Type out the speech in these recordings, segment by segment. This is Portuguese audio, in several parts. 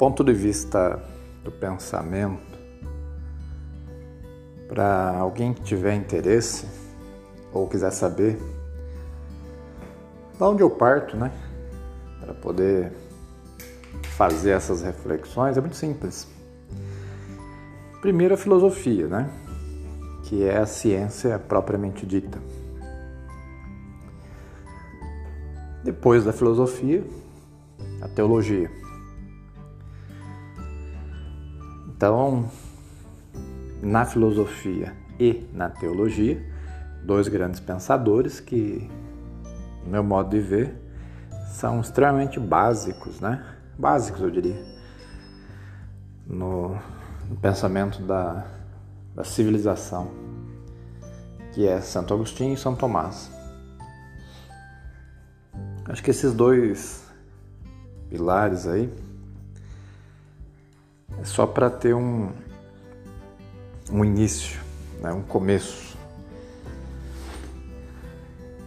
ponto de vista do pensamento, para alguém que tiver interesse ou quiser saber da onde eu parto, né, para poder fazer essas reflexões, é muito simples. Primeiro a filosofia, né, que é a ciência propriamente dita. Depois da filosofia, a teologia. Então, na filosofia e na teologia, dois grandes pensadores que, no meu modo de ver, são extremamente básicos, né? Básicos, eu diria, no, no pensamento da, da civilização, que é Santo Agostinho e São Tomás. Acho que esses dois pilares aí é só para ter um, um início, né, um começo.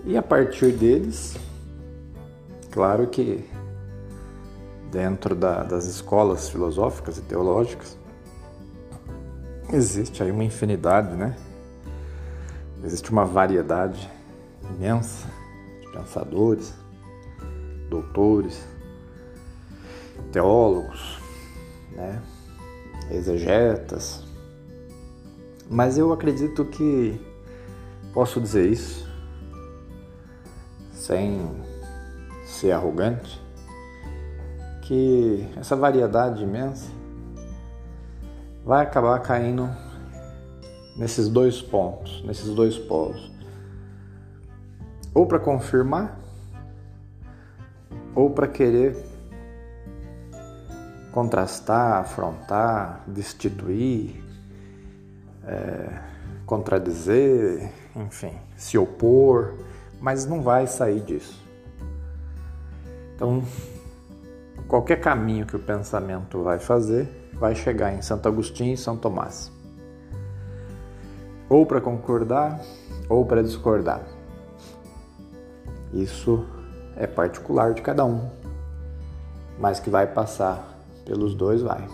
E a partir deles, claro que dentro da, das escolas filosóficas e teológicas, existe aí uma infinidade, né? Existe uma variedade imensa de pensadores, doutores, teólogos, né? Exegetas. Mas eu acredito que posso dizer isso sem ser arrogante, que essa variedade imensa vai acabar caindo nesses dois pontos, nesses dois polos. Ou para confirmar, ou para querer contrastar, afrontar, destituir, é, contradizer, enfim, se opor, mas não vai sair disso. Então, qualquer caminho que o pensamento vai fazer, vai chegar em Santo Agostinho e São Tomás. Ou para concordar, ou para discordar. Isso é particular de cada um, mas que vai passar pelos dois vai.